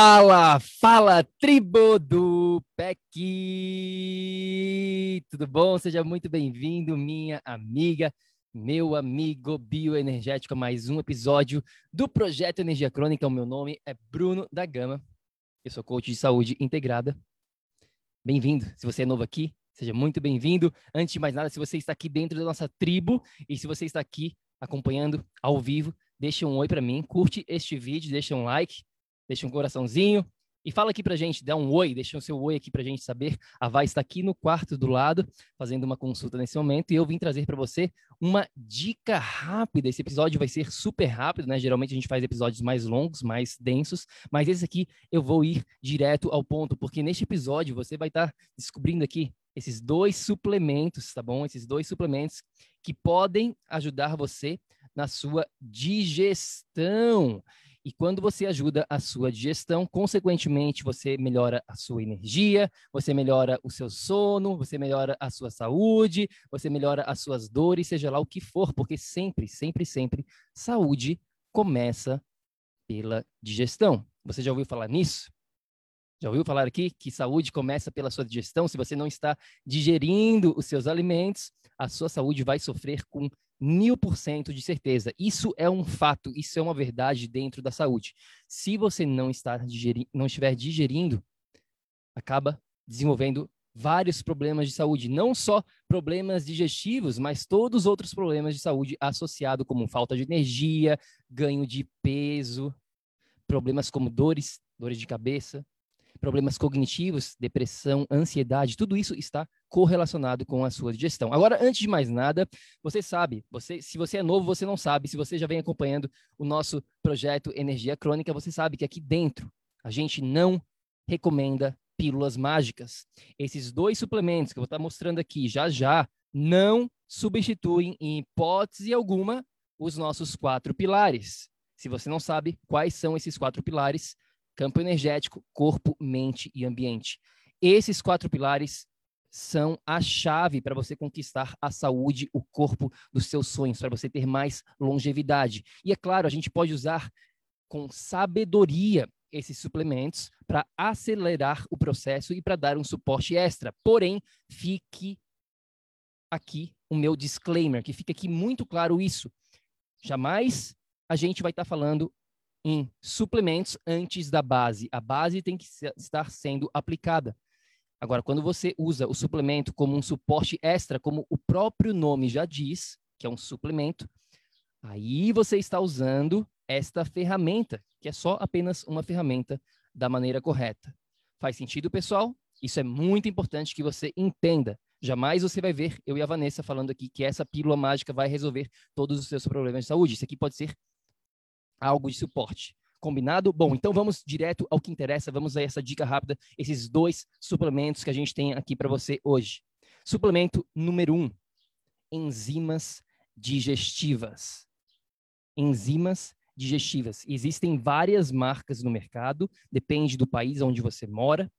Fala, fala, tribo do PEC! Tudo bom? Seja muito bem-vindo, minha amiga, meu amigo bioenergético, a mais um episódio do Projeto Energia Crônica. O meu nome é Bruno da Gama, eu sou coach de saúde integrada. Bem-vindo, se você é novo aqui, seja muito bem-vindo. Antes de mais nada, se você está aqui dentro da nossa tribo e se você está aqui acompanhando ao vivo, deixa um oi para mim, curte este vídeo, deixa um like, deixa um coraçãozinho e fala aqui pra gente, dá um oi, deixa o seu oi aqui pra gente saber. A Vai está aqui no quarto do lado, fazendo uma consulta nesse momento, e eu vim trazer para você uma dica rápida. Esse episódio vai ser super rápido, né? Geralmente a gente faz episódios mais longos, mais densos, mas esse aqui eu vou ir direto ao ponto, porque neste episódio você vai estar tá descobrindo aqui esses dois suplementos, tá bom? Esses dois suplementos que podem ajudar você na sua digestão. E quando você ajuda a sua digestão, consequentemente, você melhora a sua energia, você melhora o seu sono, você melhora a sua saúde, você melhora as suas dores, seja lá o que for, porque sempre, sempre, sempre, saúde começa pela digestão. Você já ouviu falar nisso? Já ouviu falar aqui que saúde começa pela sua digestão? Se você não está digerindo os seus alimentos, a sua saúde vai sofrer com mil por cento de certeza. Isso é um fato, isso é uma verdade dentro da saúde. Se você não, está não estiver digerindo, acaba desenvolvendo vários problemas de saúde, não só problemas digestivos, mas todos os outros problemas de saúde associados, como falta de energia, ganho de peso, problemas como dores, dores de cabeça, problemas cognitivos, depressão, ansiedade, tudo isso está correlacionado com a sua digestão. Agora, antes de mais nada, você sabe, você, se você é novo, você não sabe, se você já vem acompanhando o nosso projeto Energia Crônica, você sabe que aqui dentro a gente não recomenda pílulas mágicas. Esses dois suplementos que eu vou estar mostrando aqui já já não substituem em hipótese alguma os nossos quatro pilares. Se você não sabe quais são esses quatro pilares, campo energético, corpo, mente e ambiente. Esses quatro pilares são a chave para você conquistar a saúde, o corpo dos seus sonhos, para você ter mais longevidade. E é claro, a gente pode usar com sabedoria esses suplementos para acelerar o processo e para dar um suporte extra. Porém, fique aqui o meu disclaimer, que fica aqui muito claro isso. Jamais a gente vai estar tá falando em suplementos antes da base. A base tem que estar sendo aplicada. Agora, quando você usa o suplemento como um suporte extra, como o próprio nome já diz, que é um suplemento, aí você está usando esta ferramenta, que é só apenas uma ferramenta da maneira correta. Faz sentido, pessoal? Isso é muito importante que você entenda. Jamais você vai ver eu e a Vanessa falando aqui que essa pílula mágica vai resolver todos os seus problemas de saúde. Isso aqui pode ser algo de suporte. Combinado? Bom, então vamos direto ao que interessa. Vamos a essa dica rápida, esses dois suplementos que a gente tem aqui para você hoje. Suplemento número um: enzimas digestivas. Enzimas digestivas. Existem várias marcas no mercado, depende do país onde você mora.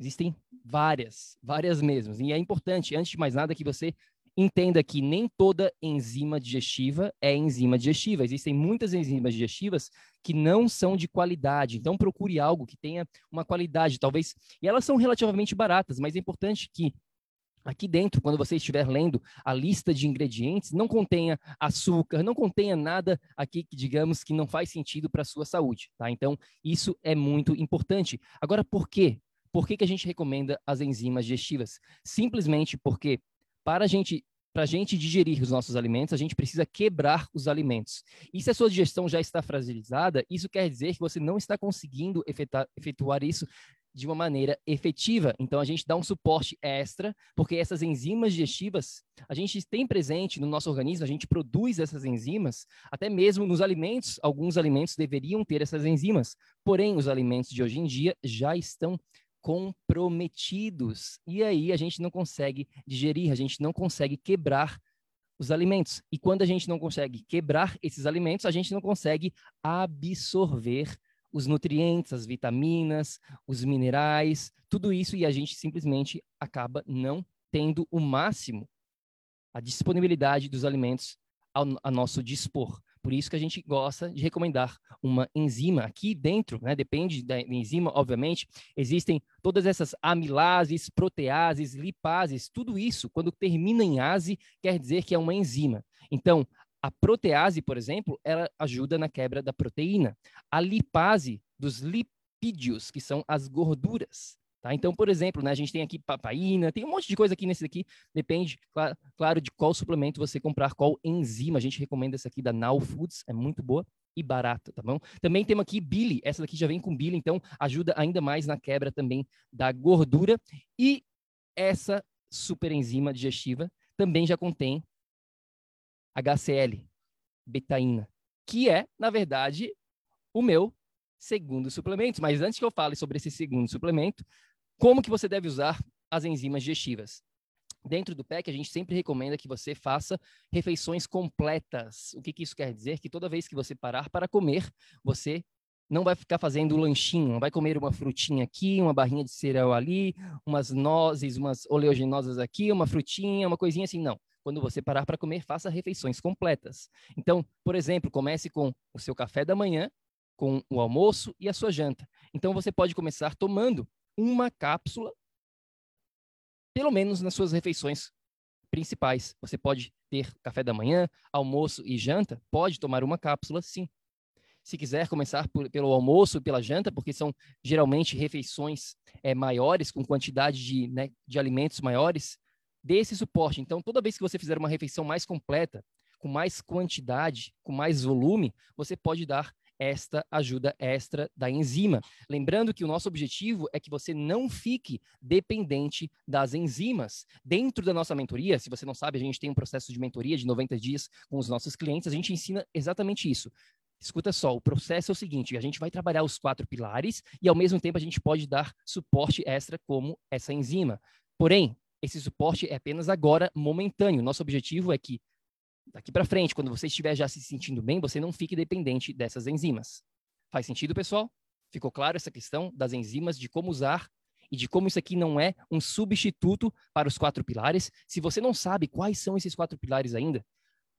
Existem várias, várias mesmo. E é importante, antes de mais nada, que você Entenda que nem toda enzima digestiva é enzima digestiva. Existem muitas enzimas digestivas que não são de qualidade. Então, procure algo que tenha uma qualidade, talvez. E elas são relativamente baratas, mas é importante que aqui dentro, quando você estiver lendo a lista de ingredientes, não contenha açúcar, não contenha nada aqui que digamos que não faz sentido para a sua saúde, tá? Então, isso é muito importante. Agora, por quê? Por que, que a gente recomenda as enzimas digestivas? Simplesmente porque para a gente para a gente digerir os nossos alimentos, a gente precisa quebrar os alimentos. E se a sua digestão já está fragilizada, isso quer dizer que você não está conseguindo efetuar, efetuar isso de uma maneira efetiva. Então, a gente dá um suporte extra, porque essas enzimas digestivas, a gente tem presente no nosso organismo, a gente produz essas enzimas, até mesmo nos alimentos, alguns alimentos deveriam ter essas enzimas, porém, os alimentos de hoje em dia já estão comprometidos. E aí a gente não consegue digerir, a gente não consegue quebrar os alimentos. E quando a gente não consegue quebrar esses alimentos, a gente não consegue absorver os nutrientes, as vitaminas, os minerais, tudo isso e a gente simplesmente acaba não tendo o máximo a disponibilidade dos alimentos ao, a nosso dispor. Por isso que a gente gosta de recomendar uma enzima. Aqui dentro, né, depende da enzima, obviamente, existem todas essas amilases, proteases, lipases, tudo isso, quando termina em ase, quer dizer que é uma enzima. Então, a protease, por exemplo, ela ajuda na quebra da proteína. A lipase dos lipídios, que são as gorduras. Tá? Então, por exemplo, né, a gente tem aqui papaina, tem um monte de coisa aqui nesse daqui, depende, claro, de qual suplemento você comprar, qual enzima. A gente recomenda essa aqui da Now Foods, é muito boa e barata, tá bom? Também temos aqui bile, essa daqui já vem com bile, então ajuda ainda mais na quebra também da gordura. E essa super enzima digestiva também já contém HCl, betaína, que é, na verdade, o meu segundo suplemento. Mas antes que eu fale sobre esse segundo suplemento, como que você deve usar as enzimas digestivas? Dentro do PEC, a gente sempre recomenda que você faça refeições completas. O que, que isso quer dizer? Que toda vez que você parar para comer, você não vai ficar fazendo lanchinho, vai comer uma frutinha aqui, uma barrinha de cereal ali, umas nozes, umas oleaginosas aqui, uma frutinha, uma coisinha assim, não. Quando você parar para comer, faça refeições completas. Então, por exemplo, comece com o seu café da manhã, com o almoço e a sua janta. Então, você pode começar tomando uma cápsula, pelo menos nas suas refeições principais. Você pode ter café da manhã, almoço e janta, pode tomar uma cápsula, sim. Se quiser começar por, pelo almoço, pela janta, porque são geralmente refeições é, maiores, com quantidade de, né, de alimentos maiores, dê esse suporte. Então, toda vez que você fizer uma refeição mais completa, com mais quantidade, com mais volume, você pode dar esta ajuda extra da enzima. Lembrando que o nosso objetivo é que você não fique dependente das enzimas. Dentro da nossa mentoria, se você não sabe, a gente tem um processo de mentoria de 90 dias com os nossos clientes, a gente ensina exatamente isso. Escuta só, o processo é o seguinte: a gente vai trabalhar os quatro pilares e, ao mesmo tempo, a gente pode dar suporte extra como essa enzima. Porém, esse suporte é apenas agora momentâneo. Nosso objetivo é que daqui para frente, quando você estiver já se sentindo bem, você não fique dependente dessas enzimas. Faz sentido, pessoal? Ficou claro essa questão das enzimas, de como usar e de como isso aqui não é um substituto para os quatro pilares. Se você não sabe quais são esses quatro pilares ainda,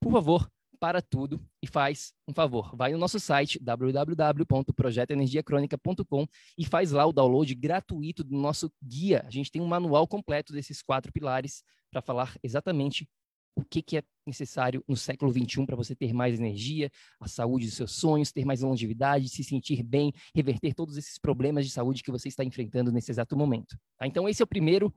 por favor, para tudo e faz um favor. Vai no nosso site www.projetoenergiacronica.com e faz lá o download gratuito do nosso guia. A gente tem um manual completo desses quatro pilares para falar exatamente o que, que é necessário no século XXI para você ter mais energia, a saúde dos seus sonhos, ter mais longevidade, se sentir bem, reverter todos esses problemas de saúde que você está enfrentando nesse exato momento. Tá? Então, esse é o primeiro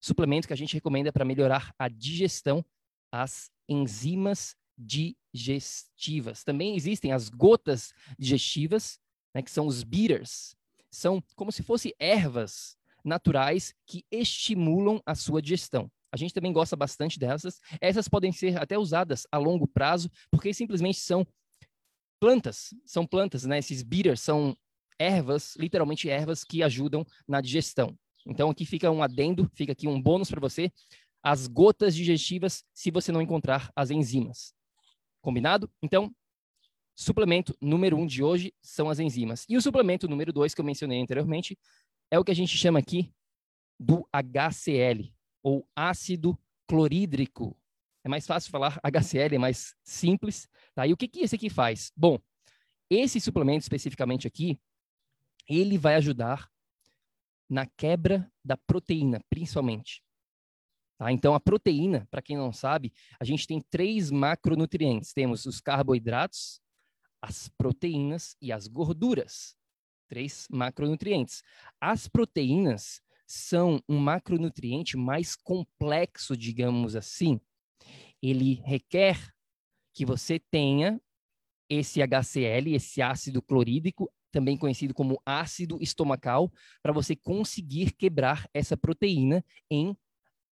suplemento que a gente recomenda para melhorar a digestão, as enzimas digestivas. Também existem as gotas digestivas, né, que são os bitters. São como se fossem ervas naturais que estimulam a sua digestão. A gente também gosta bastante dessas. Essas podem ser até usadas a longo prazo, porque simplesmente são plantas, são plantas, né? Esses bitters são ervas, literalmente ervas que ajudam na digestão. Então aqui fica um adendo, fica aqui um bônus para você, as gotas digestivas se você não encontrar as enzimas. Combinado? Então, suplemento número um de hoje são as enzimas. E o suplemento número dois que eu mencionei anteriormente é o que a gente chama aqui do HCl, ou ácido clorídrico. É mais fácil falar HCl, é mais simples. Tá? E o que, que esse aqui faz? Bom, esse suplemento especificamente aqui, ele vai ajudar na quebra da proteína, principalmente. Tá? Então, a proteína, para quem não sabe, a gente tem três macronutrientes. Temos os carboidratos, as proteínas e as gorduras. Três macronutrientes. As proteínas são um macronutriente mais complexo, digamos assim. Ele requer que você tenha esse HCl, esse ácido clorídrico, também conhecido como ácido estomacal, para você conseguir quebrar essa proteína em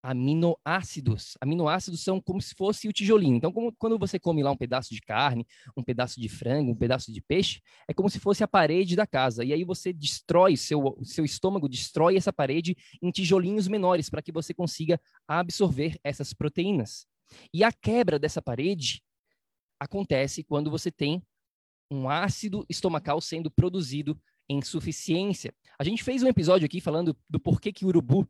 aminoácidos. Aminoácidos são como se fosse o tijolinho. Então, como, quando você come lá um pedaço de carne, um pedaço de frango, um pedaço de peixe, é como se fosse a parede da casa. E aí você destrói, seu, seu estômago destrói essa parede em tijolinhos menores para que você consiga absorver essas proteínas. E a quebra dessa parede acontece quando você tem um ácido estomacal sendo produzido em suficiência. A gente fez um episódio aqui falando do porquê que o urubu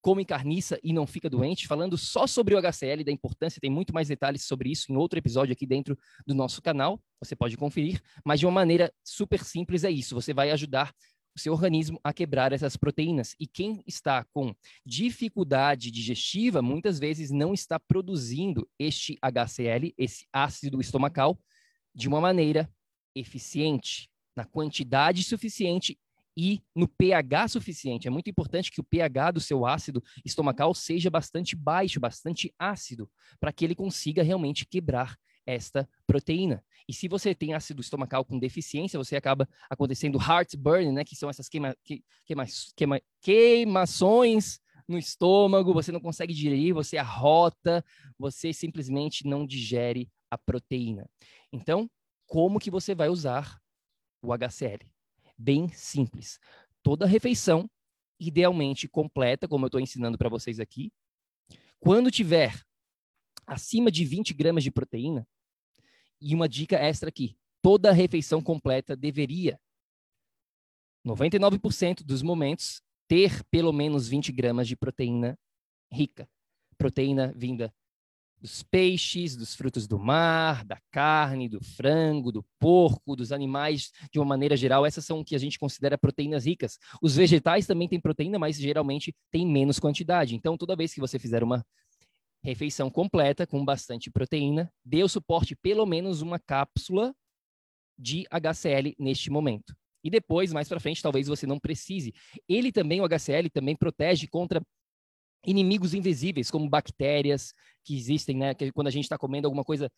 come carniça e não fica doente, falando só sobre o HCl, da importância, tem muito mais detalhes sobre isso em outro episódio aqui dentro do nosso canal, você pode conferir, mas de uma maneira super simples é isso, você vai ajudar o seu organismo a quebrar essas proteínas. E quem está com dificuldade digestiva, muitas vezes não está produzindo este HCl, esse ácido estomacal, de uma maneira eficiente, na quantidade suficiente e no pH suficiente. É muito importante que o pH do seu ácido estomacal seja bastante baixo, bastante ácido, para que ele consiga realmente quebrar esta proteína. E se você tem ácido estomacal com deficiência, você acaba acontecendo heartburn, né, que são essas queima, queima, queima, queimações no estômago, você não consegue digerir, você arrota, você simplesmente não digere a proteína. Então, como que você vai usar o HCl? Bem simples. Toda refeição, idealmente completa, como eu estou ensinando para vocês aqui. Quando tiver acima de 20 gramas de proteína, e uma dica extra aqui: toda refeição completa deveria, 99% dos momentos, ter pelo menos 20 gramas de proteína rica. Proteína vinda dos peixes, dos frutos do mar, da carne, do frango, do porco, dos animais de uma maneira geral. Essas são o que a gente considera proteínas ricas. Os vegetais também têm proteína, mas geralmente tem menos quantidade. Então, toda vez que você fizer uma refeição completa com bastante proteína, dê o suporte pelo menos uma cápsula de HCl neste momento. E depois, mais para frente, talvez você não precise. Ele também, o HCl, também protege contra inimigos invisíveis, como bactérias que existem, né? Que quando a gente está comendo alguma coisa,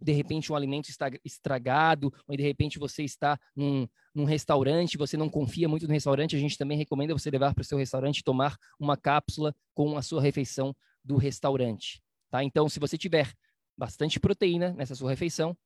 de repente um alimento está estragado, ou de repente você está num, num restaurante, você não confia muito no restaurante, a gente também recomenda você levar para o seu restaurante tomar uma cápsula com a sua refeição do restaurante, tá? Então, se você tiver bastante proteína nessa sua refeição,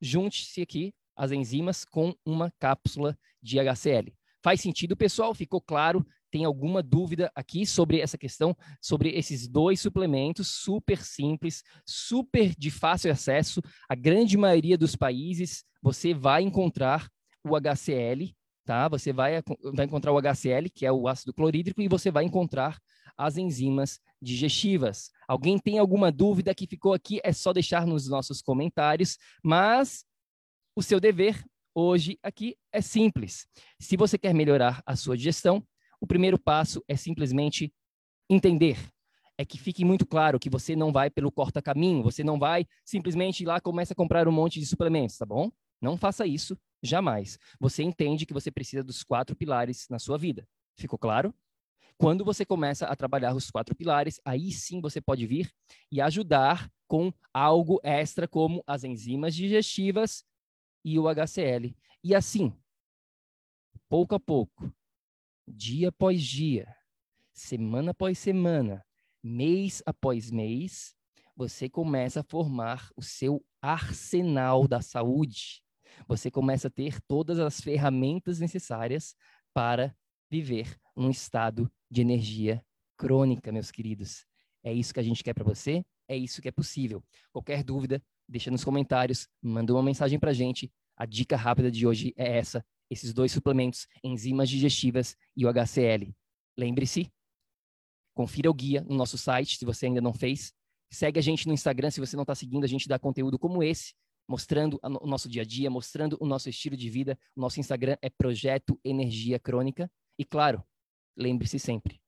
junte-se aqui as enzimas com uma cápsula de HCl. Faz sentido, pessoal? Ficou claro? Tem alguma dúvida aqui sobre essa questão, sobre esses dois suplementos super simples, super de fácil acesso, a grande maioria dos países você vai encontrar o HCl, tá? Você vai, vai encontrar o HCl, que é o ácido clorídrico, e você vai encontrar as enzimas digestivas. Alguém tem alguma dúvida que ficou aqui? É só deixar nos nossos comentários, mas o seu dever hoje aqui é simples. Se você quer melhorar a sua digestão, o primeiro passo é simplesmente entender. É que fique muito claro que você não vai pelo corta-caminho, você não vai simplesmente ir lá e começa a comprar um monte de suplementos, tá bom? Não faça isso jamais. Você entende que você precisa dos quatro pilares na sua vida. Ficou claro? Quando você começa a trabalhar os quatro pilares, aí sim você pode vir e ajudar com algo extra, como as enzimas digestivas e o HCl. E assim, pouco a pouco, dia após dia, semana após semana, mês após mês, você começa a formar o seu arsenal da saúde. Você começa a ter todas as ferramentas necessárias para viver num estado de energia crônica, meus queridos. É isso que a gente quer para você, é isso que é possível. Qualquer dúvida, deixa nos comentários, manda uma mensagem para a gente. A dica rápida de hoje é essa esses dois suplementos, enzimas digestivas e o HCl. Lembre-se, confira o guia no nosso site, se você ainda não fez. Segue a gente no Instagram se você não está seguindo, a gente dá conteúdo como esse, mostrando o nosso dia a dia, mostrando o nosso estilo de vida. O nosso Instagram é Projeto Energia Crônica. E claro, lembre-se sempre: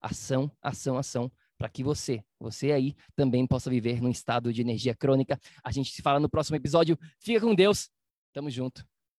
ação, ação, ação, para que você, você aí, também possa viver num estado de energia crônica. A gente se fala no próximo episódio. Fica com Deus. Tamo junto.